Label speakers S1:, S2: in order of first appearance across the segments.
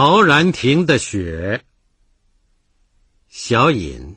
S1: 陶然亭的雪，小隐。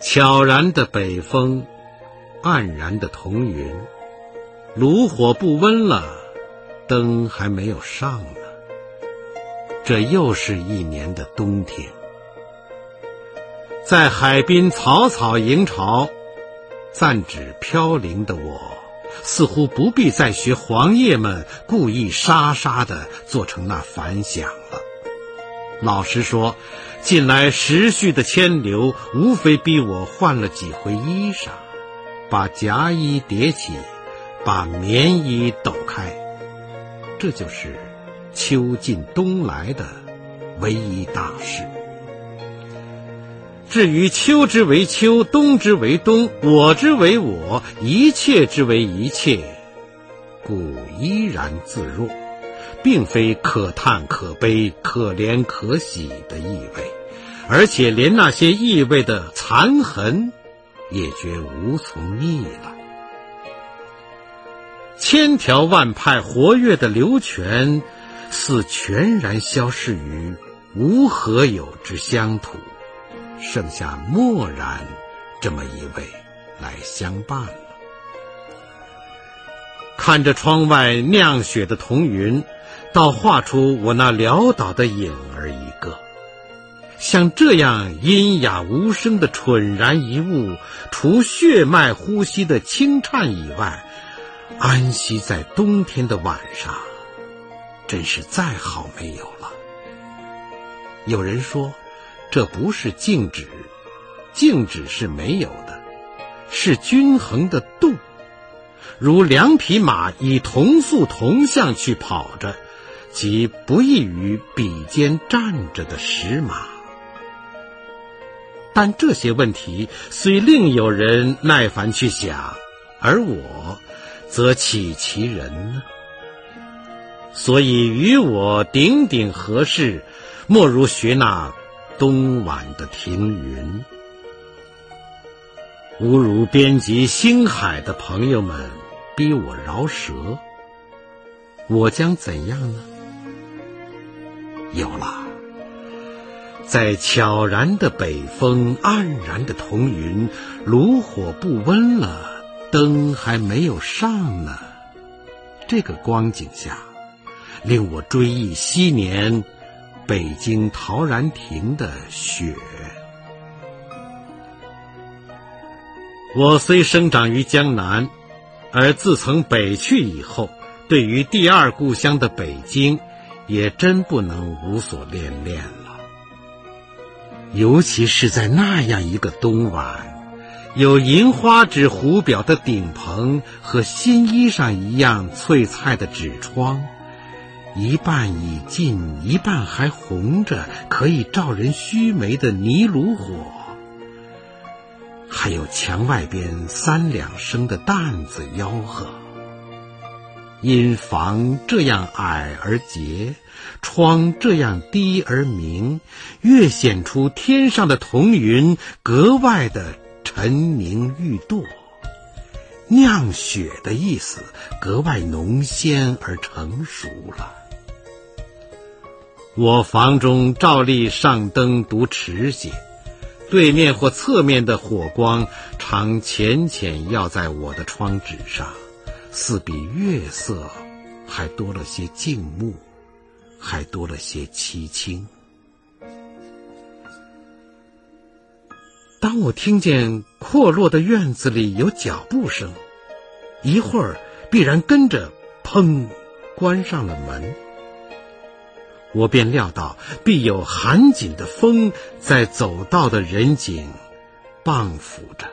S1: 悄然的北风，黯然的彤云，炉火不温了，灯还没有上呢。这又是一年的冬天。在海滨草草迎潮，暂止飘零的我，似乎不必再学黄叶们故意沙沙的做成那反响了。老实说，近来时序的迁流，无非逼我换了几回衣裳，把夹衣叠起，把棉衣抖开，这就是秋尽冬来的唯一大事。至于秋之为秋，冬之为冬，我之为我，一切之为一切，故依然自若，并非可叹可悲、可怜可喜的意味，而且连那些意味的残痕，也绝无从觅了。千条万派活跃的流泉，似全然消逝于无何有之乡土。剩下漠然这么一位来相伴了。看着窗外酿雪的彤云，倒画出我那潦倒的影儿一个。像这样阴哑无声的蠢然一物，除血脉呼吸的轻颤以外，安息在冬天的晚上，真是再好没有了。有人说。这不是静止，静止是没有的，是均衡的动，如两匹马以同速同向去跑着，即不异于比肩站着的石马。但这些问题虽另有人耐烦去想，而我则岂其人呢？所以与我顶顶合适，莫如学那。冬晚的停云，侮辱编辑星海的朋友们逼我饶舌，我将怎样呢？有了，在悄然的北风、黯然的彤云、炉火不温了，灯还没有上呢，这个光景下，令我追忆昔年。北京陶然亭的雪。我虽生长于江南，而自从北去以后，对于第二故乡的北京，也真不能无所恋恋了。尤其是在那样一个冬晚，有银花纸壶表的顶棚和新衣裳一样翠菜的纸窗。一半已尽，一半还红着，可以照人须眉的泥炉火，还有墙外边三两声的担子吆喝。因房这样矮而洁，窗这样低而明，越显出天上的彤云格外的沉凝欲堕。酿雪的意思格外浓鲜而成熟了。我房中照例上灯读迟些，对面或侧面的火光常浅浅耀在我的窗纸上，似比月色还多了些静穆，还多了些凄清。当我听见阔落的院子里有脚步声，一会儿必然跟着砰，关上了门。我便料到必有寒紧的风在走道的人景傍扶着，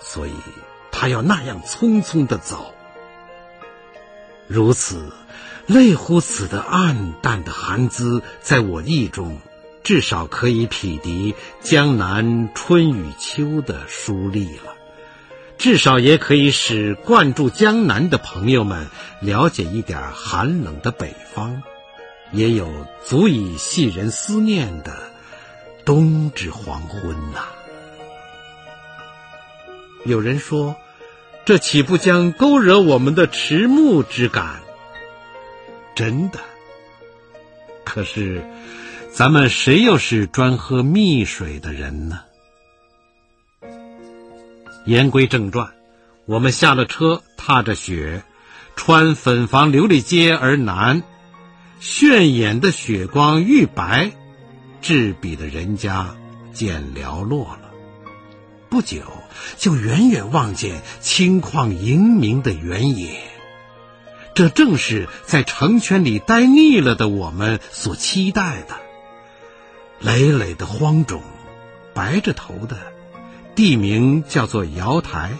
S1: 所以他要那样匆匆的走。如此类乎此的暗淡的寒姿，在我意中，至少可以匹敌江南春与秋的疏丽了，至少也可以使惯住江南的朋友们了解一点寒冷的北方。也有足以系人思念的冬之黄昏呐。有人说，这岂不将勾惹我们的迟暮之感？真的。可是，咱们谁又是专喝蜜水的人呢？言归正传，我们下了车，踏着雪，穿粉房琉璃街而南。炫眼的雪光玉白，至笔的人家渐寥落了。不久，就远远望见青旷盈明的原野。这正是在城圈里待腻了的我们所期待的。累累的荒冢，白着头的，地名叫做瑶台。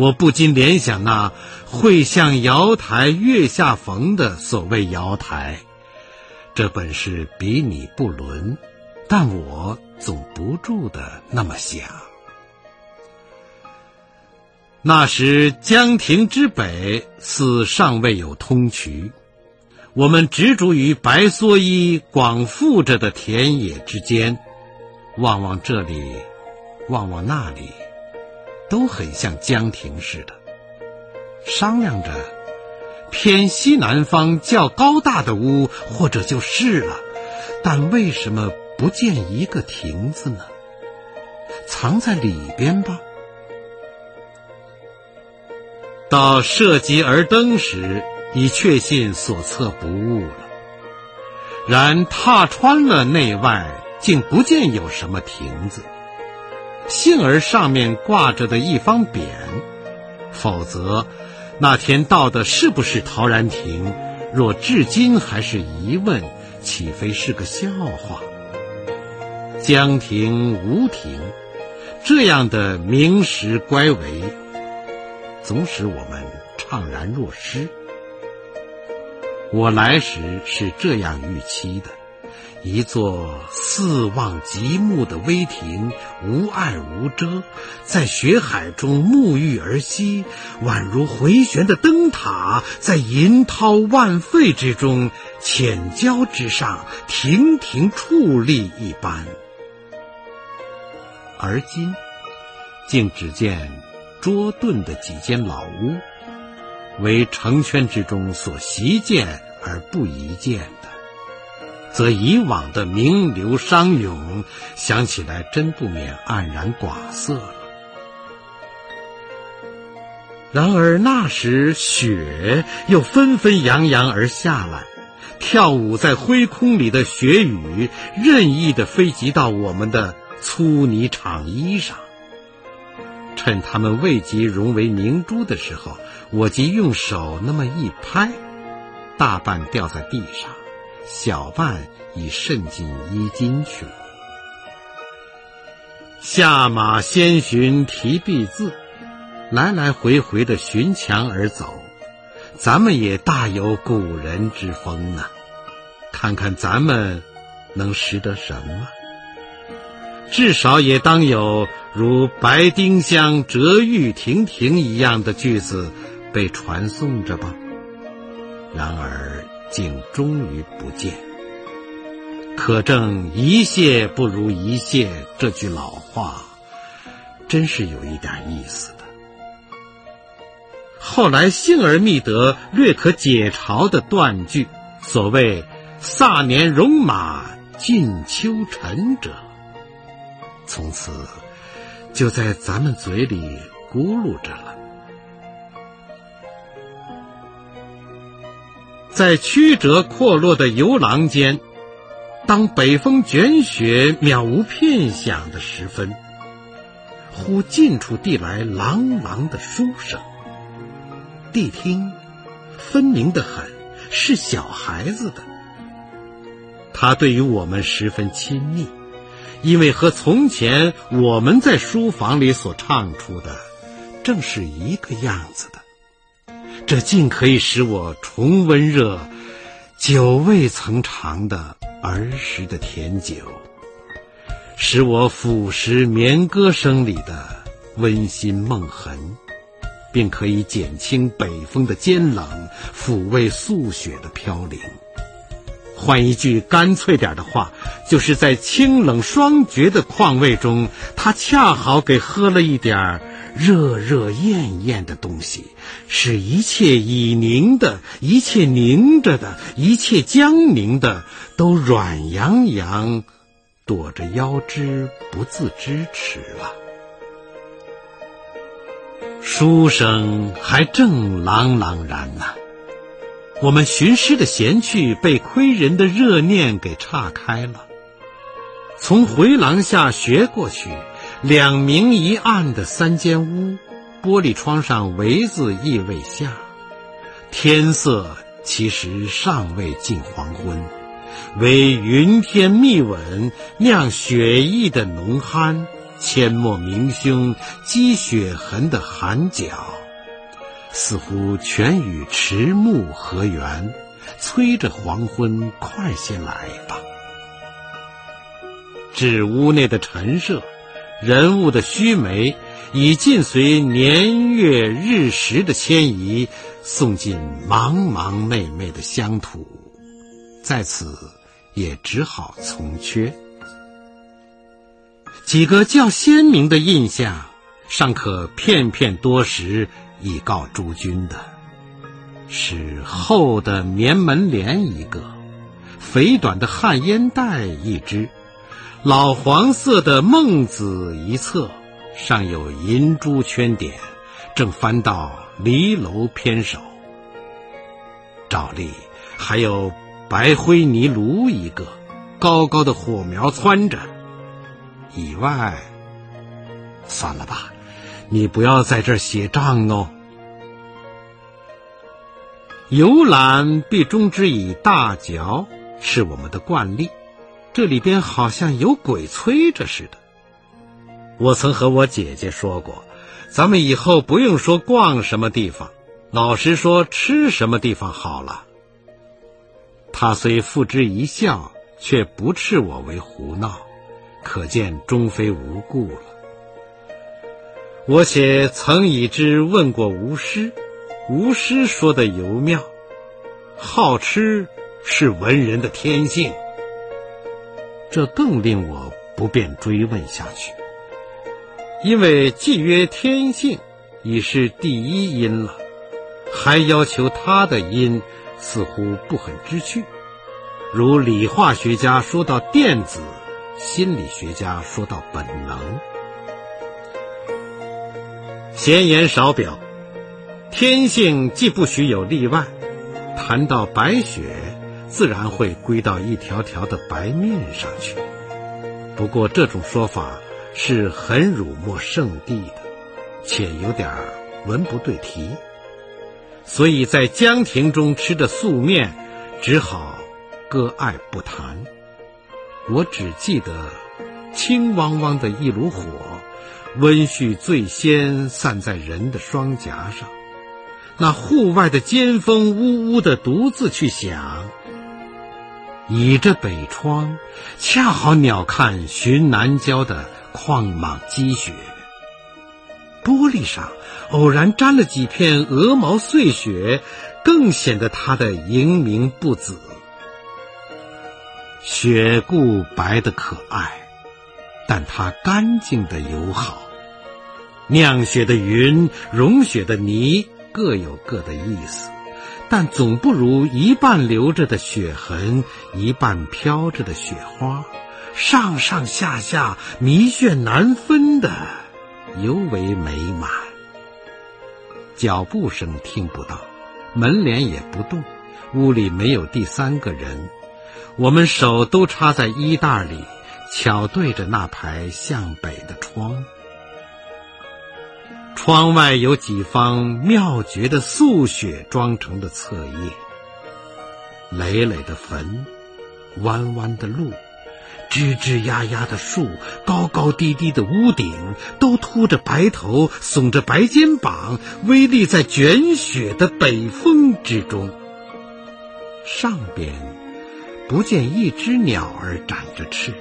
S1: 我不禁联想那“会向瑶台月下逢”的所谓瑶台，这本是比拟不伦，但我总不住的那么想。那时江亭之北似尚未有通衢，我们执着于白蓑衣广覆着的田野之间，望望这里，望望那里。都很像江亭似的，商量着偏西南方较高大的屋，或者就是了。但为什么不见一个亭子呢？藏在里边吧。到涉及而登时，已确信所测不误了。然踏穿了内外，竟不见有什么亭子。幸而上面挂着的一方匾，否则那天到的是不是陶然亭？若至今还是疑问，岂非是个笑话？江亭吴亭，这样的名实乖违，总使我们怅然若失。我来时是这样预期的。一座四望极目的危亭，无碍无遮，在雪海中沐浴而息，宛如回旋的灯塔，在银涛万沸之中，浅礁之上，亭亭矗立一般。而今，竟只见捉顿的几间老屋，为城圈之中所习见而不宜见的。则以往的名流商勇，想起来真不免黯然寡色了。然而那时雪又纷纷扬扬而下来，跳舞在灰空里的雪雨，任意的飞及到我们的粗呢长衣上。趁它们未及融为明珠的时候，我即用手那么一拍，大半掉在地上。小半已渗进衣襟去了。下马先寻提壁字，来来回回的寻墙而走。咱们也大有古人之风呢。看看咱们能识得什么？至少也当有如“白丁香折玉亭亭”一样的句子被传颂着吧。然而。竟终于不见，可证一谢不如一谢这句老话，真是有一点意思的。后来幸而觅得略可解嘲的断句，所谓“萨年戎马尽秋尘者”，从此就在咱们嘴里咕噜着了。在曲折阔落的游廊间，当北风卷雪渺无片响的时分，忽近处递来朗朗的书声。谛听，分明的很，是小孩子的。他对于我们十分亲密，因为和从前我们在书房里所唱出的，正是一个样子的。这竟可以使我重温热久未曾尝的儿时的甜酒，使我俯拾眠歌声里的温馨梦痕，并可以减轻北风的尖冷，抚慰素雪的飘零。换一句干脆点的话，就是在清冷双绝的况味中，他恰好给喝了一点热热艳艳的东西，使一切已凝的、一切凝着的、一切僵凝的，都软洋洋，躲着腰肢不自支持了。书声还正朗朗然呢。我们寻诗的闲趣被窥人的热念给岔开了。从回廊下学过去，两明一暗的三间屋，玻璃窗上围子亦未下，天色其实尚未近黄昏，唯云天密稳，酿雪意的浓酣，阡陌明凶，积雪痕的寒角。似乎全与迟暮合缘，催着黄昏快些来吧。至屋内的陈设，人物的须眉，已尽随年月日时的迁移，送进茫茫昧昧的乡土，在此也只好从缺。几个较鲜明的印象，尚可片片多时。以告诸君的，是厚的棉门帘一个，肥短的旱烟袋一只，老黄色的孟子一册，上有银珠圈点，正翻到离楼偏首。照例还有白灰泥炉一个，高高的火苗窜着。以外，算了吧。你不要在这儿写账哦。游览必终之以大嚼，是我们的惯例。这里边好像有鬼催着似的。我曾和我姐姐说过，咱们以后不用说逛什么地方，老实说吃什么地方好了。她虽付之一笑，却不斥我为胡闹，可见终非无故了。我且曾以之问过吴师，吴师说的尤妙，好吃是文人的天性。这更令我不便追问下去，因为既曰天性，已是第一因了，还要求他的因，似乎不很知趣。如理化学家说到电子，心理学家说到本能。闲言少表，天性既不许有例外。谈到白雪，自然会归到一条条的白面上去。不过这种说法是很辱没圣地的，且有点文不对题。所以在江亭中吃的素面，只好割爱不谈。我只记得青汪汪的一炉火。温煦最先散在人的双颊上，那户外的尖风呜呜的独自去响。倚着北窗，恰好鸟瞰寻南郊的旷莽积雪。玻璃上偶然沾了几片鹅毛碎雪，更显得它的莹明不紫。雪固白的可爱。但它干净的友好，酿雪的云、融雪的泥各有各的意思，但总不如一半留着的血痕，一半飘着的雪花，上上下下迷眩难分的尤为美满。脚步声听不到，门帘也不动，屋里没有第三个人，我们手都插在衣袋里。巧对着那排向北的窗，窗外有几方妙绝的素雪装成的册页，累累的坟，弯弯的路，枝枝丫丫的树，高高低低的屋顶，都秃着白头，耸着白肩膀，微立在卷雪的北风之中。上边不见一只鸟儿展着翅。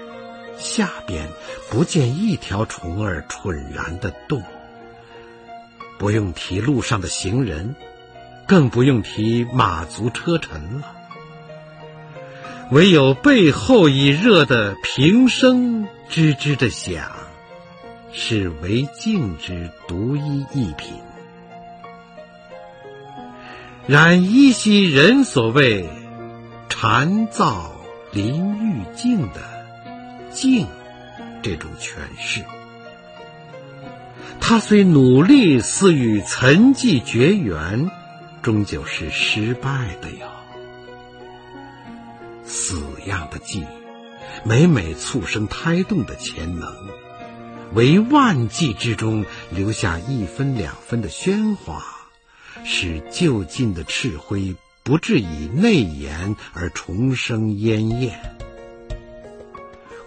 S1: 下边不见一条虫儿蠢然的动，不用提路上的行人，更不用提马足车尘了。唯有背后已热的平生吱吱的响，是为静之独一一品。然依稀人所谓“禅造林欲静”的“静”这种诠释，他虽努力似与沉寂绝缘，终究是失败的哟。死样的寂，每每促生胎动的潜能，为万寂之中留下一分两分的喧哗。使就近的赤灰不至以内延而重生烟焰，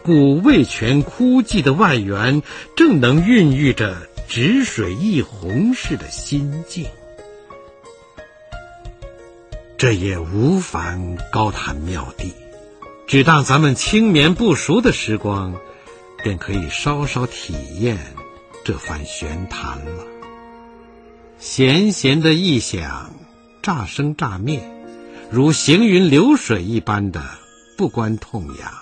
S1: 故味全枯寂的外缘，正能孕育着止水一泓似的心境。这也无凡高谈妙谛，只当咱们青眠不熟的时光，便可以稍稍体验这番玄谈了。闲闲的异想，乍生乍灭，如行云流水一般的不关痛痒，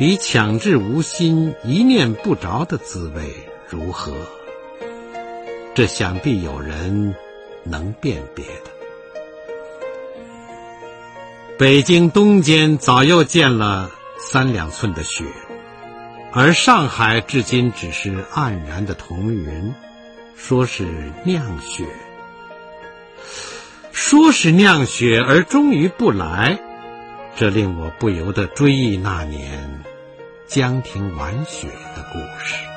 S1: 比强制无心、一念不着的滋味如何？这想必有人能辨别的。北京东间早又见了三两寸的雪，而上海至今只是黯然的彤云。说是酿雪，说是酿雪，而终于不来，这令我不由得追忆那年江亭玩雪的故事。